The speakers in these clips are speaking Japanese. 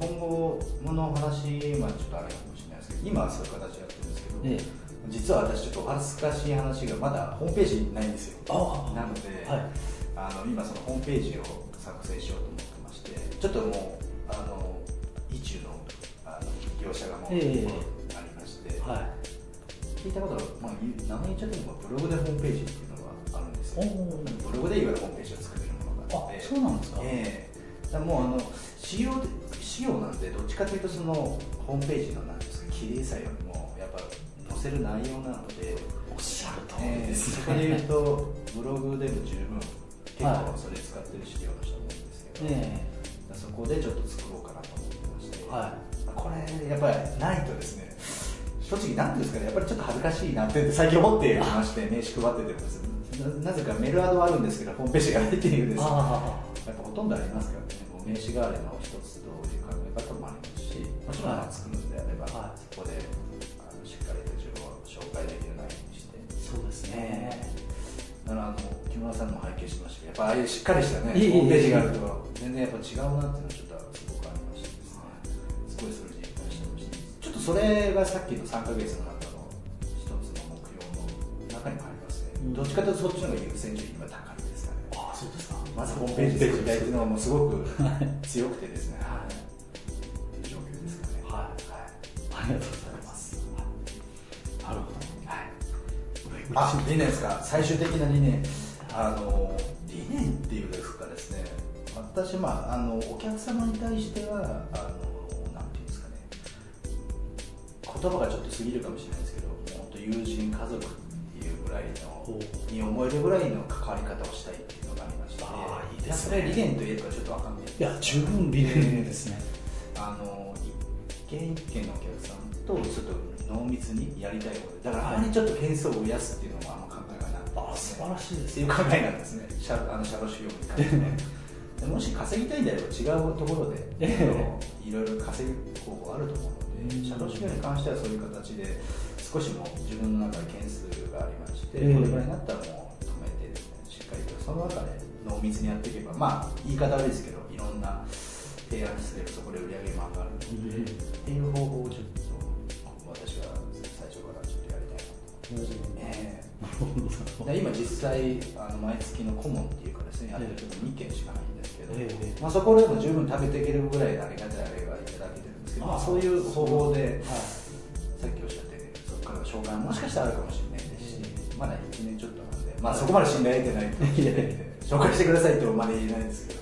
今後の話はちょっとあれかもしれないですけど今はそういう形でやってるんですけど、ええ。実は私ちょっとお恥ずかしい話がまだホームページないんですよ。あなので、はい。あの今そのホームページを作成しようと思ってましてちょっともうあの意中のあの業者がもう、ええ。ありまして、は聞いたことは、まあ、名前言っちゃってもブログでホームページっていうのがあるんですよブログでいわゆるホームページを作れるものがあってあそうなんですか。ええ。だもうあの仕様で仕様なんでどっちかというとそのホームページのなんですか綺麗さよりもやっぱ載せる内容なのでおっしゃる通りえーですそこで言うとブログでも十分結はい構それ使ってる資料の人も多いんですけど、えそこでちょっと作ろうかなと思ってまして、えはこれやっぱりないとですね正直なんですかねやっぱりちょっと恥ずかしいなって最近思ってまして名刺配っててもですねななぜかメールアドはあるんですけどホームページがないっていうですやっぱほとんどありますからね。名刺代わりの一つとしもちろん作るんであれば、はい。そこであのしっかりと自分を紹介できる内容にしてそうですね。だからあの木村さんのも拝見しましたけどやっぱああいうしっかりしたねホームページがあると全然やっぱ違うなっていうのはちょっとすごくありましてですね。すごいそれで実感してましたちょっとそれがさっきの3ヶ月の中の一つの目標の中にもありますね、うん。どっちかというとそっちの方が優先順位が高いですかね。あそうですか。まずホームページ作りたいっていうのはもうすごく強くてですね、はい、りがとうございますなるほどはい。あ、理念ですか。最終的な理念。あの理念っていうですかですね。私まああのお客様に対してはあのなんていうんですかね。言葉がちょっと過ぎるかもしれないですけど、本当友人家族っていうぐらいほのに思えるぐらいの関わり方をしたいっていうのがありまして、あーいいですねやそれ理念と言えるかちょっとわかんない。いや十分理念ですねあの一軒一軒のお客さんとちょっと濃密にやりたいことでだからあまりちょっと件数を増やすっていうのもあの考えがなくて。あ素晴らしいですっていう考えなんですね。シャあのシャロ修行に関してはでもし稼ぎたいんであれば違うところで、えいろいろ稼ぐ方法あると思うので、うんシャロ修行に関してはそういう形で少しもう自分の中で件数がありまして、ええ。これぐらいになったらもう止めてですねしっかりとその中で濃密にやっていけばまあ言い方悪いですけどいろんな提案すればそこで売り上げも上がるので、っていう方法をちょっと私は最初からちょっとやりたいなと、ええで今実際あの毎月の顧問っていうかですねやってると2件しかないん。ですけど、まあ、そこでも十分食べていけるぐらいのありがたいあれがいただけてるん。ですけど、まあ、そういう方法で、さっきおっしゃったようにそこからの紹介もしかしたらあるかもしれないですし、まだ1年ちょっとなん。で、まあ、そこまで信頼得てないかもしれないん。で紹介してくださいとまで言えないん。ですけど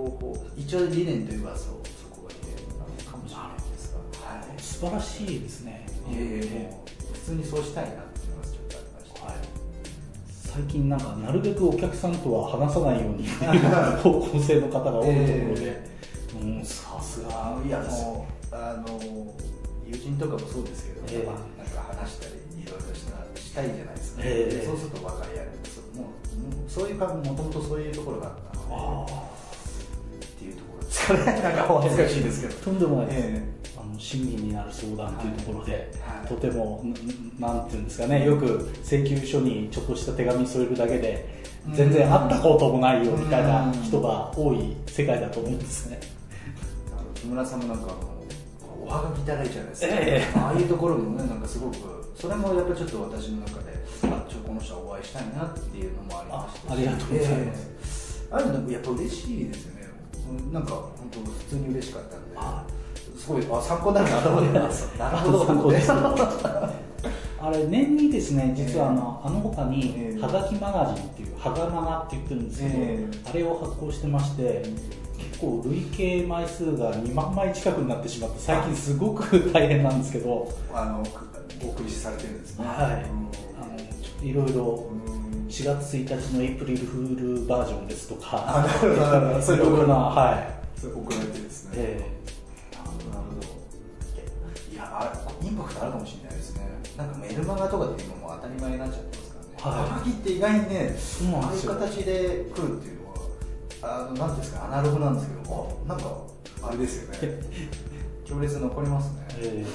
方法一応理念といえばそうそこが理念なのかもしれないですが、はい、素晴らしいですね。いえいえもう普通にそうしたいなっていうのがちょっとありまして、はい。最近なんかなるべくお客さんとは話さないように。方向性の方が多いところで、うん。さすが。あいやもうあの友人とかもそうですけど、ええ。まあ、なんか話したりいろいろしたしたいじゃないですか、ええ。でそうすると分かり合えるそもうそういうかもともとそういうところがあったのでかねなんかお恥ずかしいですけど、とんでもないです、えあの親身になる相談というところで、はい。とてもんなんていうんですかねよく請求書にちょっとした手紙添えるだけでうん。全然会ったこともないよみたいな人が多い世界だと思うんですね。木村さんもなんかおはがきいただいちゃうですか、えああいうところもねなんかすごくそれもやっぱちょっと私の中であちょこの人はお会いしたいなっていうのもありましたしあありがとうございます。ええ。ああいうのやっぱ嬉しいですよね。うんなんか本当普通に嬉しかったんであ。すごいあ参考になるなと思って。ますなるほど。参考ですあれ年にですね実はあの,、あの他にええ。はがきマガジンっていうはがマガって言ってるんですけど、えあれを発行してまして結構累計枚数が2万枚近くになってしまって最近すごく大変なんですけど。あのお送りされてるんですね。はい。あのちょっといろいろうん4月1日のエイプリルフールバージョンですとか。あなるほどなるほど。そういうようなはい。それ送られてですね、えなるほどなるほど。いやあインパクトあるかもしれないですね。なんかメルマガとかって今もう当たり前になっちゃってますからね。はがきって意外にねああいう形で来るっていうのはあのなんですかアナログなんですけどあなんかあれですよね。強烈に残りますね、え。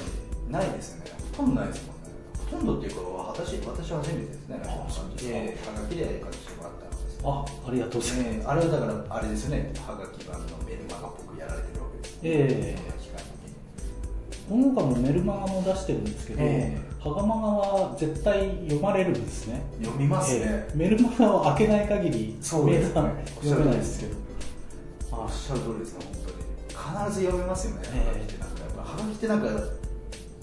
ないですよね。ほとんどないですもんね。ほとんどっていうか私私は初めてですね。あそうですか。ええはがきで形もらったんです。あありがとうございます、ね、あれはだからあれですよね。はがき版のメルマガっぽくやられてるわけですね。ええ。この他もメルマガも出してるんですけど、えハガマガは絶対読まれるんですね。読みますね、ええ。メルマガを開けない限りそうです。ね読めないですけど。おっしゃる通りですね本当に。必ず読めますよね、ええ。はがきってなんかはがきってなんか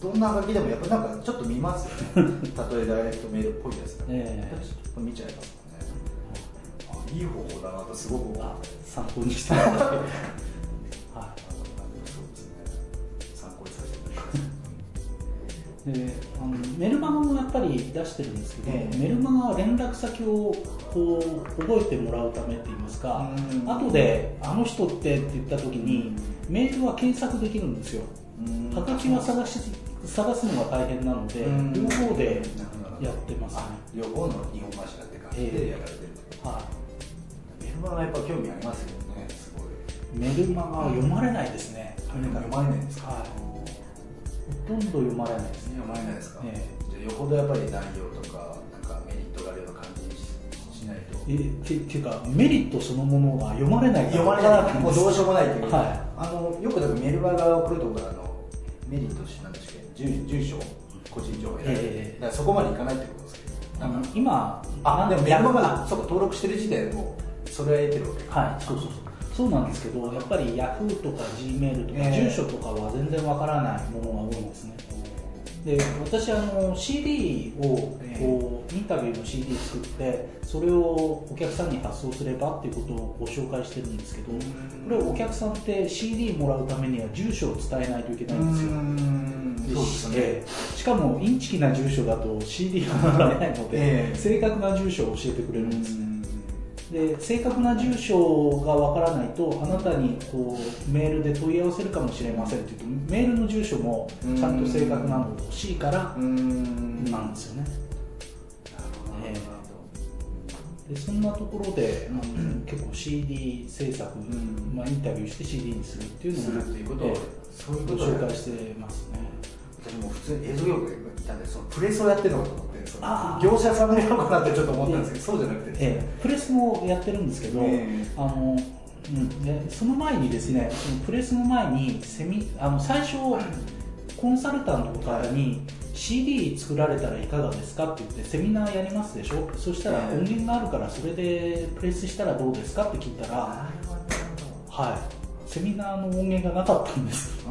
どんなはがきでもやっぱなんかちょっと見ますよね。たとえダイレクトメールっぽいやつだと、ええ。ちょっと見ちゃいますもんね。あいい方法だなとすごく思う。あ参考にしてはいそうですね参考にさせてであのメルマガもやっぱり出してるんですけど、ええ。メルマガは連絡先をこう覚えてもらうためって言いますか、うん。後で「あの人って」って言った時にメールは検索できるんですよ。うん。はがきは探し探すのが大変なのでうん。両方でややってますね。両方の日本橋だって感じでやられてると、はメルマガやっぱ興味ありますよねすごい。い、メルマガは読まれないですね、読まれないんですか、はい。ほとんど読まれないですね。読まれないですか、えじゃあよほどやっぱり内容とかなんかメリットがあるような感じにししないと。えてっていうかメリットそのものが読まれない。読まれない。もうどうしようもないっていう、はあのよくだからメルマガを送るとかあのメリットしなんですけど住住所個人情報選べる、ええ。だからそこまでいかないってことですけどあのなんか今あでもメルマガあそうか登録してる時点でもうそれは得てるわけか。はいそうそうそう。そうなんですけどやっぱり Yahoo とか Gmail とか、ええ。住所とかは全然わからないものが多いんですねで私あの CD をこうインタビューの CD 作ってそれをお客さんに発送すればっていうことをご紹介してるんですけどこれお客さんって CD もらうためには住所を伝えないといけないんですよ。でそうですね。ええ。しかもインチキな住所だと CD がもらえないので、ええ。正確な住所を教えてくれるんです。ねで正確な住所がわからないとあなたにこうメールで問い合わせるかもしれませんって言うとメールの住所もちゃんと正確なのが欲しいからうん。なんですよね。なるほど。でそんなところで、あの結構 CD 制作、ん。まあ、インタビューして CD にするっていうのすもるっていうことをええそういうご紹介してますね。私も普通に映像業界にいたんでそのプレスをやってるのかと思ってその業者さんのやるのかなってちょっと思ったんですけどそうじゃなくてね。ええ。プレスもやってるんですけど、ええあのうん、でその前にですねそのプレスの前にセミあの最初コンサルタントの方に CD 作られたらいかがですかって言ってセミナーやりますでしょ？そしたらええ。音源があるからそれでプレスしたらどうですかって聞いたらはい。セミナーの音源がなかったんです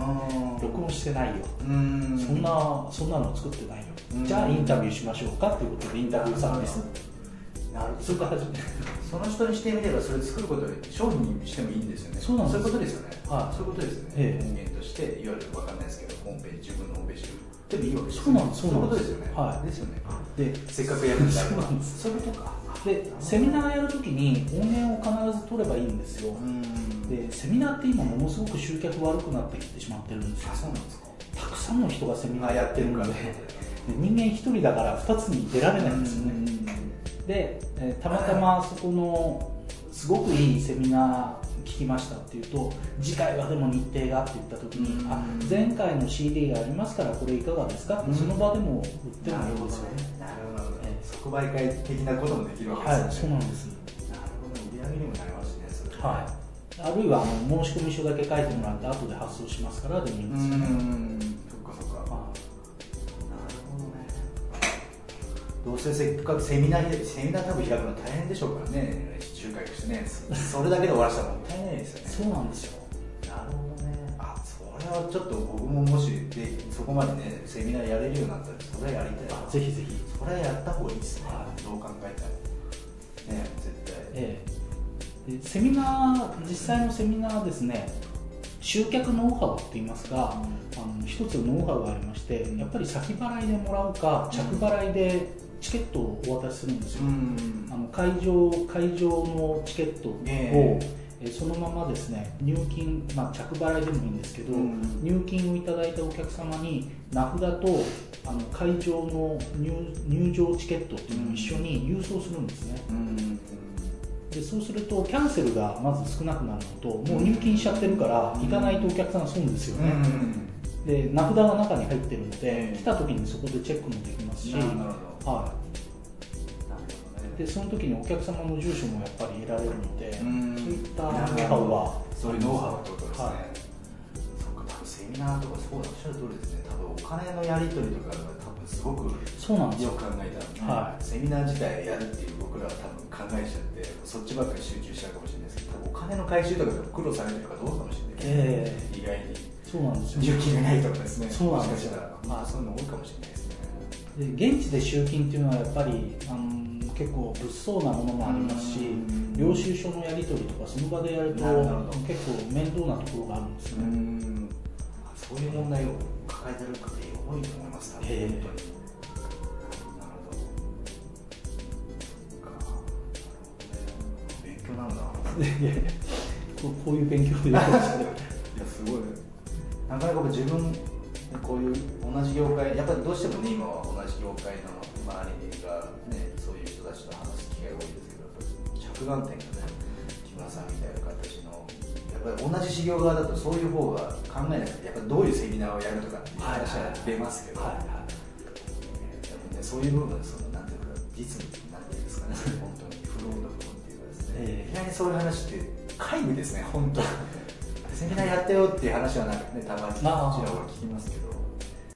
してないよ。うん。そんなそんなの作ってないよ。うん。じゃあインタビューしましょうかっていうことでインタビューサービスなるそれから始めその人にしてみればそれ作ることで商品にしてもいいんですよね。そうなんです。そういうことですよね。はい。そういうことですね、ええ。音源としていわゆるわかんないですけどホームページ自分のホームページでもいいわけですそうなんそういうことですよね。はい。ですよね。でせっかくやるんだそうなんです。そういうことかでセミナーやるときに音源を必ず取ればいいんですよ。うん。でセミナーって今ものすごく集客悪くなってきてしまってるんですよ。あそうなんですか。たくさんの人がセミナーやってるのでで人間一人だから二つに出られないんですよね。で、えーたまたまそこのすごくいいセミナー聞きましたっていうと次回はでも日程がって言った時にうん。あ前回の CD がありますからこれいかがですかってその場でも売ってもいいんですよ。ね。なるほどね。ええ即売会的なこともできるわけはいですよねそうなんです。なるほど。売り上げにもなりますねそれ。はい。あるいはあの申し込み書だけ書いてもらって後で発送しますからでもいいんうですよね、ん。そっかそっか。はなるほどね。どうせせっかくセミナーでセミナー多分開くの大変でしょうからね。仲介としてね。それだけで終わらせたらもったいないですよね。いそうなんですよはちょっと僕ももしでそこまでねセミナーやれるようになったらそれはやりたい。あぜひぜひ。それはやった方がいいですね、はいどう考え。てもね絶対。ええ。でセミナー実際のセミナーですね集客ノウハウって言いますが、あの一つノウハウがありましてやっぱり先払いでもらうか着払いでチケットをお渡しするんですよ、んあの会場会場のチケットを、ええーそのままですね入金、まあ、着払いでもいいんですけど、うん。入金をいただいたお客様に名札とあの会場の入入場チケットっていうのを一緒に郵送するんですね。うん。でそうするとキャンセルがまず少なくなるのともう入金しちゃってるから行かないとお客さん損ですよね、で名札が中に入ってるので、うん。来た時にそこでチェックもできますし、はい、でその時にお客様の住所もやっぱり得られるので、うん。そういったノウハウは。そういうノウハウってことですね、はセミナーとかそうだおっしゃる通りですね。多分お金のやり取りとかが多分すごくそうなんですよ。よく考えたら、はい。セミナー自体やるっていう僕らは多分考えちゃってそっちばっかり集中しちゃうかもしれないですけど多分お金の回収とかでも苦労されてるかどうかもしれない、え。意外に。そうなんですよ。入金がないとかですね。そうなんですよ。もしかしたら。まあそういうの多いかもしれないですね。で現地で集金っていうのはやっぱりあの結構物騒なものもありますしうん。領収書のやり取りとかその場でやると結構面倒なところがあるんですね、ん。そういう問題を抱えてる方多いと思います多分ええ。本当に。なんだ。こういう勉強で いやすごい。なかなか自分こういう同じ業界やっぱりどうしてもね今は同じ業界の着眼点がね木村さんみたいな形のやっぱり同じ事業側だとそういう方が考えなくてやっぱりどういうセミナーをやるとかっていう話は出ますけど、はいはい。でもね、そういう部分そのなんていうか実務なんていうんですかね本当にフローの部分っていうかですね、ええ意外に そういう話って皆無ですね本当セミナーやったよっていう話はなんかねたまに。ちあ。あらは聞きますけど